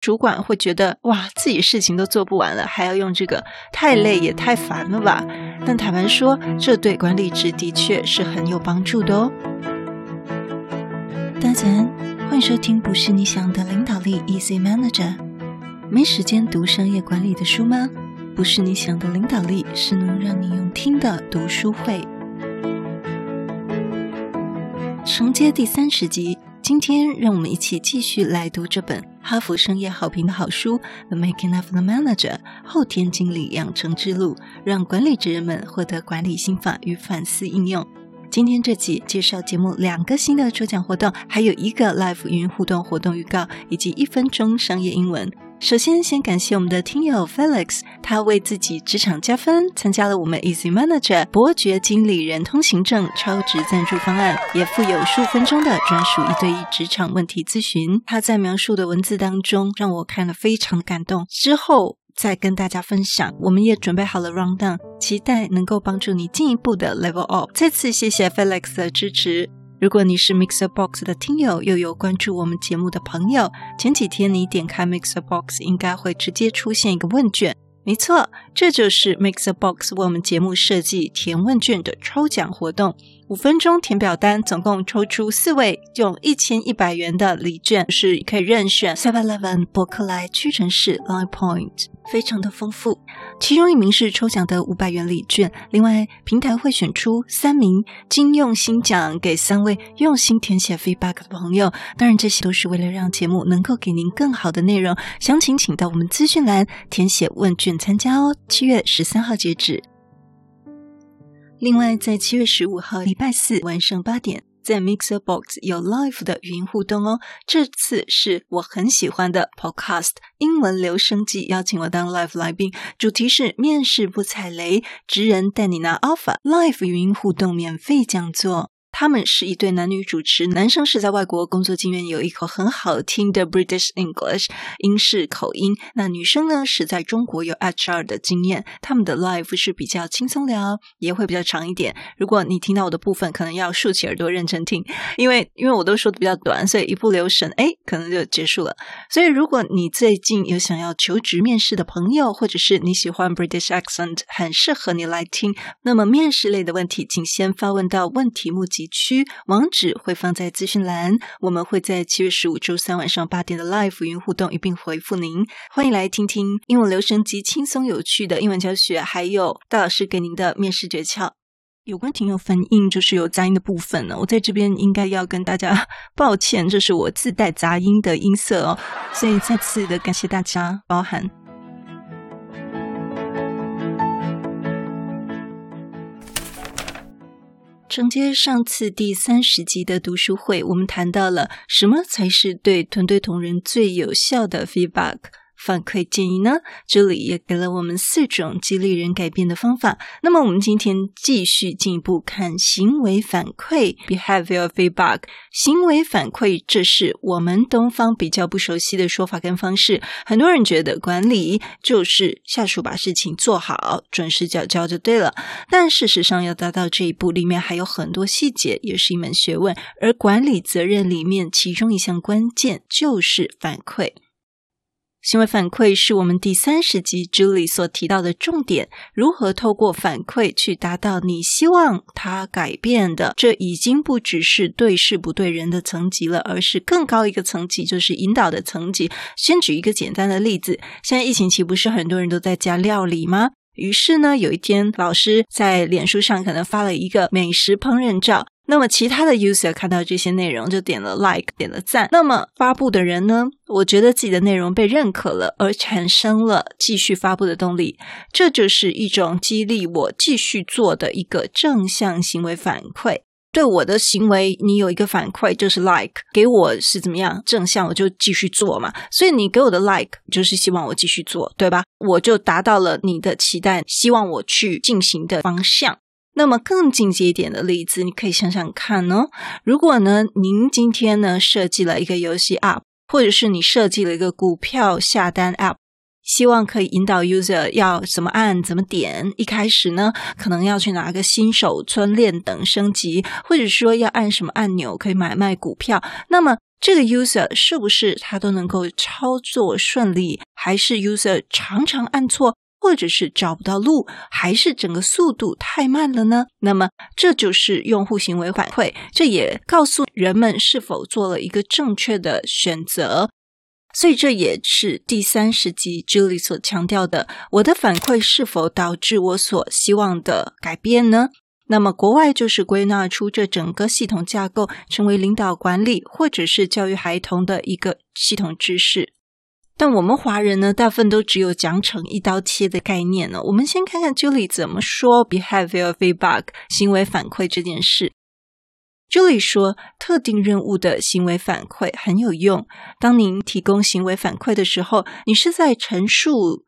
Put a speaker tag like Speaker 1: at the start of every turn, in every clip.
Speaker 1: 主管会觉得哇，自己事情都做不完了，还要用这个，太累也太烦了吧？但坦白说，这对管理职的确是很有帮助的哦。大家欢迎收听，不是你想的领导力，Easy Manager。没时间读商业管理的书吗？不是你想的领导力，是能让你用听的读书会。承接第三十集，今天让我们一起继续来读这本哈佛商业好评的好书《The Making of the Manager》后天经理养成之路，让管理职人们获得管理心法与反思应用。今天这集介绍节目两个新的抽奖活动，还有一个 Live 语音互动活动预告，以及一分钟商业英文。首先，先感谢我们的听友 Felix，他为自己职场加分，参加了我们 Easy Manager 伯爵经理人通行证超值赞助方案，也附有数分钟的专属一对一职场问题咨询。他在描述的文字当中，让我看了非常的感动。之后再跟大家分享，我们也准备好了 rundown，期待能够帮助你进一步的 level up。再次谢谢 Felix 的支持。如果你是 Mixer Box 的听友，又有关注我们节目的朋友，前几天你点开 Mixer Box，应该会直接出现一个问卷。没错，这就是 Mixer Box 为我们节目设计填问卷的抽奖活动。五分钟填表单，总共抽出四位，用一千一百元的礼券是可以任选 Seven Eleven、博客来、屈臣氏、Line Point。非常的丰富，其中一名是抽奖的五百元礼券，另外平台会选出三名金用心奖给三位用心填写 feedback 的朋友。当然，这些都是为了让节目能够给您更好的内容。详情请到我们资讯栏填写问卷参加哦。七月十三号截止。另外，在七月十五号礼拜四晚上八点。在 Mixer Box 有 Live 的语音互动哦，这次是我很喜欢的 Podcast 英文留声机，邀请我当 Live 来宾，主题是面试不踩雷，职人带你拿 Offer Live 语音互动免费讲座。他们是一对男女主持，男生是在外国工作经验，有一口很好听的 British English 英式口音。那女生呢是在中国有 HR 的经验。他们的 Life 是比较轻松聊，也会比较长一点。如果你听到我的部分，可能要竖起耳朵认真听，因为因为我都说的比较短，所以一不留神，哎，可能就结束了。所以如果你最近有想要求职面试的朋友，或者是你喜欢 British accent，很适合你来听。那么面试类的问题，请先发问到问题目集区网址会放在资讯栏，我们会在七月十五周三晚上八点的 Live 语音互动一并回复您。欢迎来听听英文留声机轻松有趣的英文教学，还有大老师给您的面试诀窍。有关听友反应，就是有杂音的部分呢，我在这边应该要跟大家 抱歉，这是我自带杂音的音色哦，所以再次的感谢大家包涵。承接上次第三十集的读书会，我们谈到了什么才是对团队同仁最有效的 feedback。反馈建议呢？这里也给了我们四种激励人改变的方法。那么，我们今天继续进一步看行为反馈 （behavior feedback）。行为反馈，这是我们东方比较不熟悉的说法跟方式。很多人觉得管理就是下属把事情做好，准时缴交就对了。但事实上，要达到这一步，里面还有很多细节，也是一门学问。而管理责任里面，其中一项关键就是反馈。行为反馈是我们第三十集 Julie 所提到的重点，如何透过反馈去达到你希望他改变的？这已经不只是对事不对人的层级了，而是更高一个层级，就是引导的层级。先举一个简单的例子，现在疫情期不是很多人都在家料理吗？于是呢，有一天老师在脸书上可能发了一个美食烹饪照。那么其他的 user 看到这些内容就点了 like，点了赞。那么发布的人呢，我觉得自己的内容被认可了，而产生了继续发布的动力。这就是一种激励我继续做的一个正向行为反馈。对我的行为，你有一个反馈就是 like，给我是怎么样正向，我就继续做嘛。所以你给我的 like 就是希望我继续做，对吧？我就达到了你的期待，希望我去进行的方向。那么更进阶一点的例子，你可以想想看哦。如果呢，您今天呢设计了一个游戏 App，或者是你设计了一个股票下单 App，希望可以引导 user 要怎么按、怎么点。一开始呢，可能要去拿个新手村练等升级，或者说要按什么按钮可以买卖股票。那么这个 user 是不是他都能够操作顺利，还是 user 常常按错，或者是找不到路，还是整个速度太慢了呢？那么这就是用户行为反馈，这也告诉人们是否做了一个正确的选择。所以这也是第三十集 Julie 所强调的：我的反馈是否导致我所希望的改变呢？那么国外就是归纳出这整个系统架构，成为领导管理或者是教育孩童的一个系统知识。但我们华人呢，大部分都只有奖惩一刀切的概念呢。我们先看看 Julie 怎么说 behavior feedback 行为反馈这件事。Julie 说，特定任务的行为反馈很有用。当您提供行为反馈的时候，你是在陈述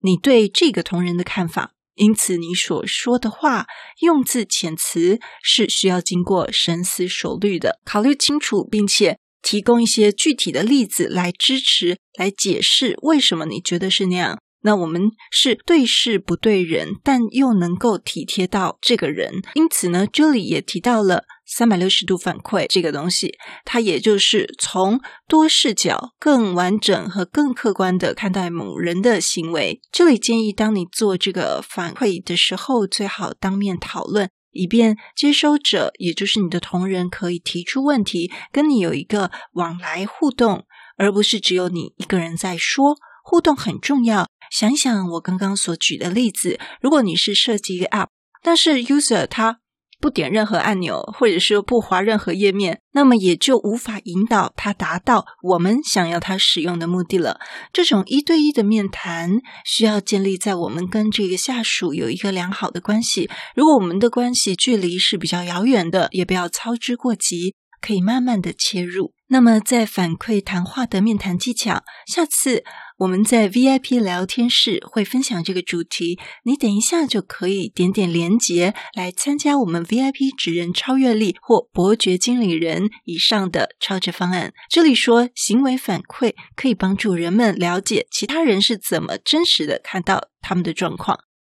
Speaker 1: 你对这个同仁的看法，因此你所说的话用字遣词是需要经过深思熟虑的，考虑清楚，并且提供一些具体的例子来支持、来解释为什么你觉得是那样。那我们是对事不对人，但又能够体贴到这个人。因此呢这里也提到了三百六十度反馈这个东西，它也就是从多视角、更完整和更客观的看待某人的行为。这里建议，当你做这个反馈的时候，最好当面讨论，以便接收者，也就是你的同仁，可以提出问题，跟你有一个往来互动，而不是只有你一个人在说。互动很重要。想想我刚刚所举的例子，如果你是设计一个 App，但是 User 他不点任何按钮，或者说不滑任何页面，那么也就无法引导他达到我们想要他使用的目的了。这种一对一的面谈需要建立在我们跟这个下属有一个良好的关系。如果我们的关系距离是比较遥远的，也不要操之过急，可以慢慢的切入。那么在反馈谈话的面谈技巧，下次。我们在 VIP 聊天室会分享这个主题，你等一下就可以点点连结来参加我们 VIP 职人超越力或伯爵经理人以上的超值方案。这里说行为反馈可以帮助人们了解其他人是怎么真实的看到他们的状况，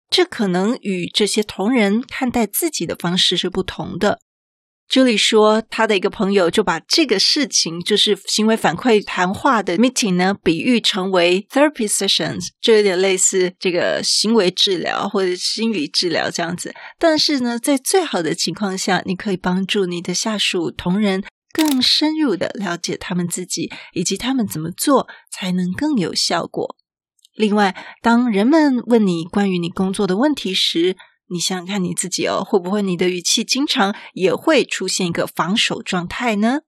Speaker 1: 这可能与这些同仁看待自己的方式是不同的。Julie 说，他的一个朋友就把这个事情，就是行为反馈谈话的 meeting 呢，比喻成为 therapy sessions，就有点类似这个行为治疗或者心理治疗这样子。但是呢，在最好的情况下，你可以帮助你的下属同仁更深入的了解他们自己，以及他们怎么做才能更有效果。另外，当人们问你关于你工作的问题时，你想想看你自己哦，会不会你的语气经常也会出现一个防守状态呢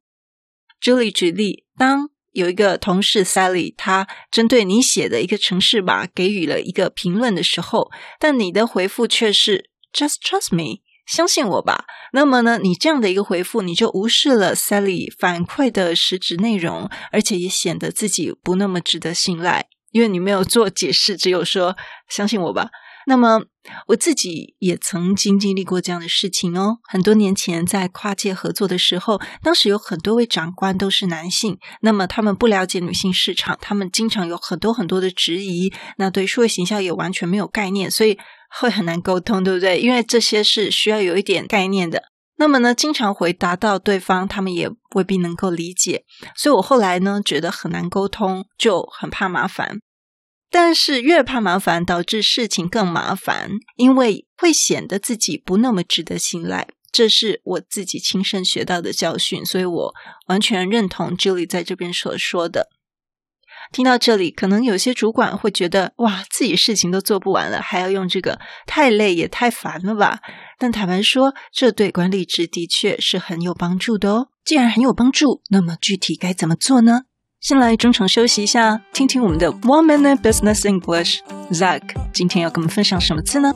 Speaker 1: 这里举例，当有一个同事 Sally，他针对你写的一个城市码给予了一个评论的时候，但你的回复却是 Just trust me，相信我吧。那么呢，你这样的一个回复，你就无视了 Sally 反馈的实质内容，而且也显得自己不那么值得信赖，因为你没有做解释，只有说相信我吧。那么我自己也曾经经历过这样的事情哦。很多年前在跨界合作的时候，当时有很多位长官都是男性，那么他们不了解女性市场，他们经常有很多很多的质疑，那对数位形象也完全没有概念，所以会很难沟通，对不对？因为这些是需要有一点概念的。那么呢，经常回答到对方，他们也未必能够理解，所以我后来呢觉得很难沟通，就很怕麻烦。但是越怕麻烦，导致事情更麻烦，因为会显得自己不那么值得信赖。这是我自己亲身学到的教训，所以我完全认同 Julie 在这边所说的。听到这里，可能有些主管会觉得，哇，自己事情都做不完了，还要用这个，太累也太烦了吧？但坦白说，这对管理职的确是很有帮助的哦。既然很有帮助，那么具体该怎么做呢？先来中场休息一下，听听我们的 One Minute Business English。Zach 今天要跟我们分享什么字呢？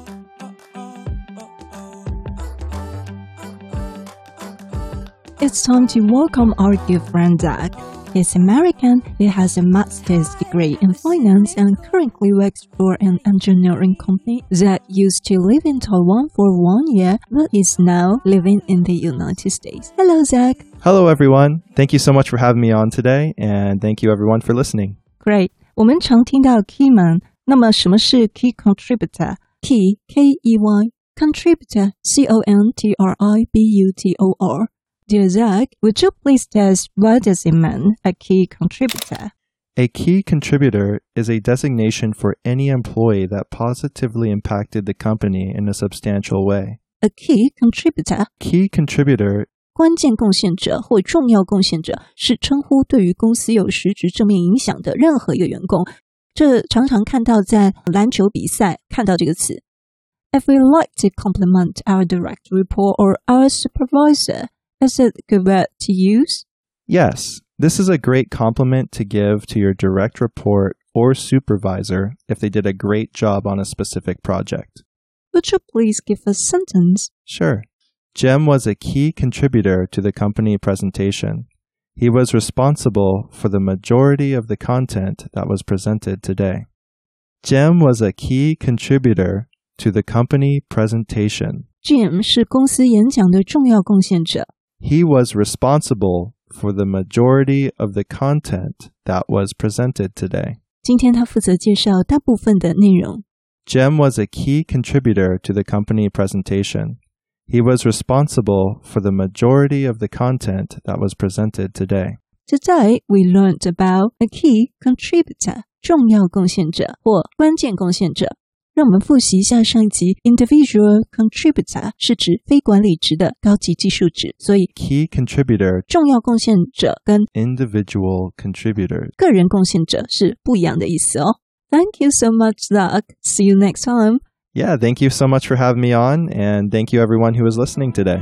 Speaker 2: It's time to welcome our good friend Zach. He's American. He has a master's degree in finance and currently works for an engineering company that used to live in Taiwan for one year, but is now living in the United States. Hello, Zach.
Speaker 3: Hello, everyone. Thank you so much for having me on today, and thank you everyone for listening.
Speaker 2: Great. 我们常听到 key man，那么什么是 key contributor？Key K E Y contributor C O N T R I B U T O R。 Dear Zach, would you please test what does it mean, a key contributor?
Speaker 3: A key contributor is a designation for any employee that positively impacted the company in a substantial way.
Speaker 2: A key contributor
Speaker 3: Key contributor
Speaker 2: 关键贡献者或重要贡献者是称呼对于公司有实质正面影响的任何一个员工。这常常看到在篮球比赛看到这个词。If we like to compliment our direct report or our supervisor, is it a good word to use?
Speaker 3: Yes, this is a great compliment to give to your direct report or supervisor if they did a great job on a specific project.
Speaker 2: Would you please give a sentence?
Speaker 3: Sure. Jem was a key contributor to the company presentation. He was responsible for the majority of the content that was presented today. Jem was a key contributor to the company presentation.
Speaker 2: Jim 是公司演讲的重要贡献者。
Speaker 3: He was responsible for the majority of the content that was presented today.
Speaker 2: 今天他负责介绍大部分的内容。
Speaker 3: Jem was a key contributor to the company presentation. He was responsible for the majority of the content that was presented today.
Speaker 2: 这在 we learned about a key contributor 重要贡献者或关键贡献者。让我们复习一下上一集，individual contributor 是指非管理职的高级技术职，所以
Speaker 3: Key contributor,
Speaker 2: 重要贡献者跟
Speaker 3: individual contributor.
Speaker 2: 个人贡献者是不一样的意思哦。Thank you so much, Zach. See you next time.
Speaker 3: Yeah, thank you so much for having me on, and thank you everyone who was listening today.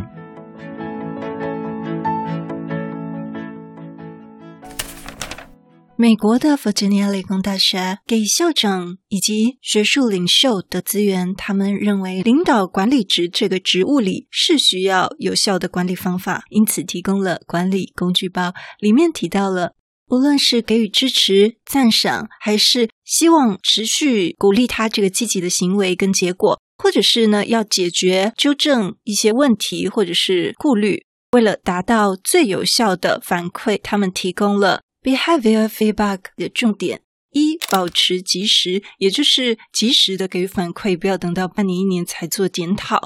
Speaker 1: 美国的弗吉尼亚理工大学给校长以及学术领袖的资源，他们认为领导管理职这个职务里是需要有效的管理方法，因此提供了管理工具包。里面提到了，无论是给予支持、赞赏，还是希望持续鼓励他这个积极的行为跟结果，或者是呢要解决、纠正一些问题或者是顾虑，为了达到最有效的反馈，他们提供了。Behavior feedback 的重点一，保持及时，也就是及时的给予反馈，不要等到半年一年才做检讨。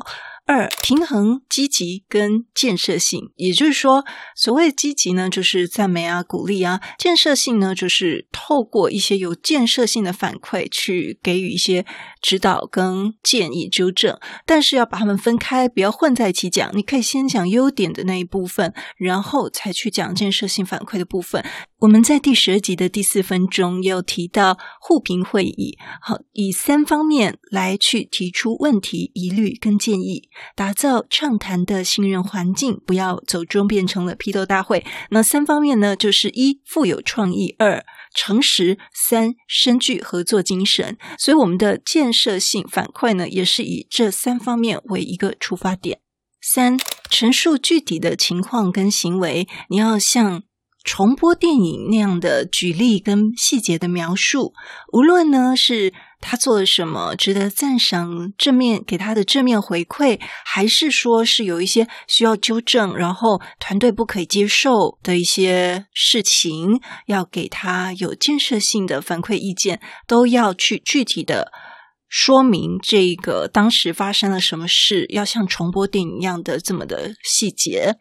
Speaker 1: 二，平衡积极跟建设性，也就是说，所谓积极呢，就是赞美啊、鼓励啊；建设性呢，就是透过一些有建设性的反馈去给予一些指导跟建议、纠正。但是要把它们分开，不要混在一起讲。你可以先讲优点的那一部分，然后才去讲建设性反馈的部分。我们在第十集的第四分钟又提到互评会议，好，以三方面来去提出问题、疑虑跟建议。打造畅谈的信任环境，不要走中变成了批斗大会。那三方面呢，就是一富有创意，二诚实，三深具合作精神。所以我们的建设性反馈呢，也是以这三方面为一个出发点。三，陈述具体的情况跟行为，你要向重播电影那样的举例跟细节的描述，无论呢是他做了什么值得赞赏、正面给他的正面回馈，还是说是有一些需要纠正，然后团队不可以接受的一些事情，要给他有建设性的反馈意见，都要去具体的说明这个当时发生了什么事，要像重播电影一样的这么的细节。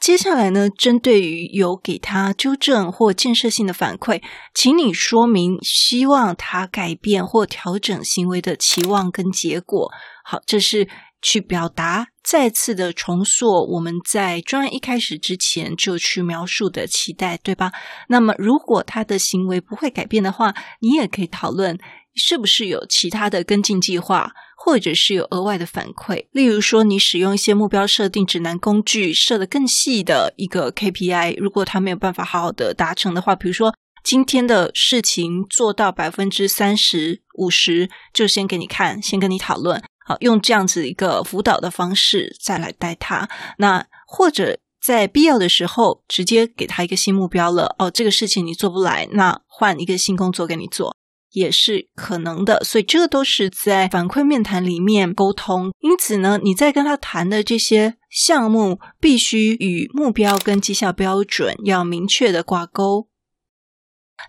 Speaker 1: 接下来呢，针对于有给他纠正或建设性的反馈，请你说明希望他改变或调整行为的期望跟结果。好，这是去表达再次的重塑我们在专案一开始之前就去描述的期待，对吧？那么如果他的行为不会改变的话，你也可以讨论是不是有其他的跟进计划。或者是有额外的反馈，例如说你使用一些目标设定指南工具，设得更细的一个 KPI，如果他没有办法好好的达成的话，比如说今天的事情做到百分之三十五十，就先给你看，先跟你讨论，好，用这样子一个辅导的方式再来带他。那或者在必要的时候，直接给他一个新目标了，哦，这个事情你做不来，那换一个新工作给你做。也是可能的，所以这都是在反馈面谈里面沟通。因此呢，你在跟他谈的这些项目，必须与目标跟绩效标准要明确的挂钩。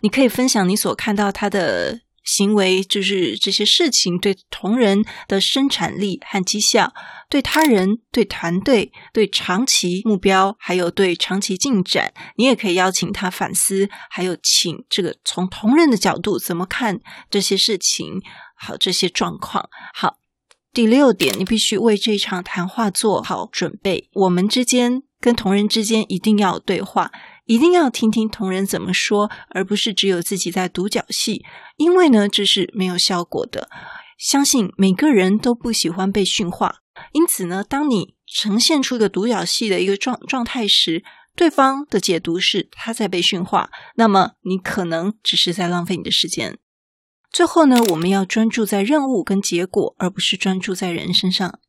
Speaker 1: 你可以分享你所看到他的行为就是这些事情对同仁的生产力和绩效，对他人、对团队、对长期目标，还有对长期进展，你也可以邀请他反思，还有请这个从同仁的角度怎么看这些事情，好，这些状况。好，第六点，你必须为这场谈话做好准备。我们之间跟同仁之间一定要对话。一定要听听同人怎么说，而不是只有自己在独角戏，因为呢，这是没有效果的。相信每个人都不喜欢被驯化，因此呢，当你呈现出一个独角戏的一个状状态时，对方的解读是他在被驯化，那么你可能只是在浪费你的时间。最后呢，我们要专注在任务跟结果，而不是专注在人身上。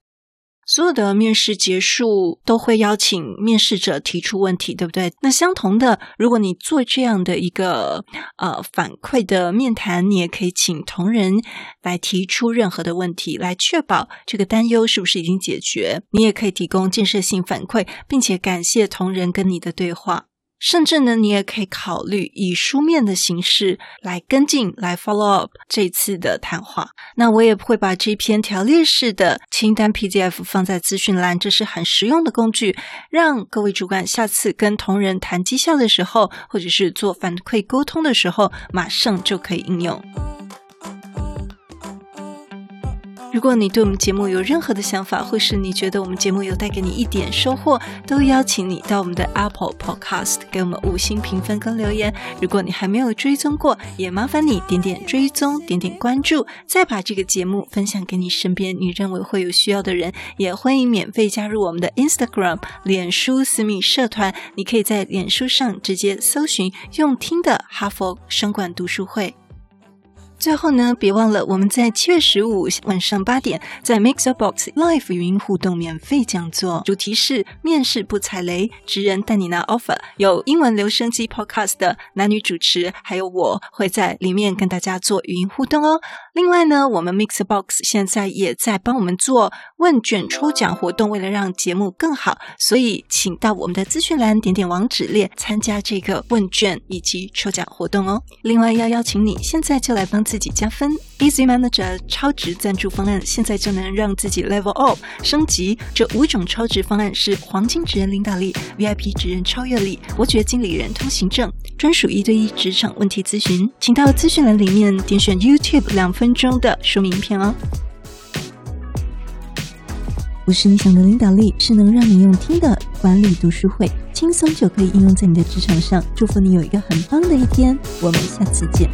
Speaker 1: 所有的面试结束都会邀请面试者提出问题，对不对？那相同的，如果你做这样的一个呃反馈的面谈，你也可以请同仁来提出任何的问题，来确保这个担忧是不是已经解决。你也可以提供建设性反馈，并且感谢同仁跟你的对话。甚至呢，你也可以考虑以书面的形式来跟进，来 follow up 这次的谈话。那我也会把这篇条列式的清单 PDF 放在资讯栏，这是很实用的工具，让各位主管下次跟同仁谈绩效的时候，或者是做反馈沟通的时候，马上就可以应用。如果你对我们节目有任何的想法，或是你觉得我们节目有带给你一点收获，都邀请你到我们的 Apple Podcast 给我们五星评分跟留言。如果你还没有追踪过，也麻烦你点点追踪，点点关注，再把这个节目分享给你身边你认为会有需要的人。也欢迎免费加入我们的 Instagram 脸书私密社团，你可以在脸书上直接搜寻“用听的哈佛商管读书会”。最后呢，别忘了我们在七月十五晚上八点，在 MIXUP BOX Live 语音互动免费讲座，主题是面试不踩雷，职人带你拿 offer。有英文留声机 Podcast 的男女主持，还有我会在里面跟大家做语音互动哦。另外呢，我们 Mixbox 现在也在帮我们做问卷抽奖活动，为了让节目更好，所以请到我们的资讯栏点点网址列参加这个问卷以及抽奖活动哦。另外要邀请你现在就来帮。自己加分，Easy Manager 超值赞助方案，现在就能让自己 Level Up 升级。这五种超值方案是黄金职人领导力、VIP 职人超越力、伯爵经理人通行证、专属一对一职场问题咨询。请到资讯栏里面点选 YouTube 两分钟的说明片哦。不是你想的领导力，是能让你用听的管理读书会，轻松就可以应用在你的职场上。祝福你有一个很棒的一天，我们下次见。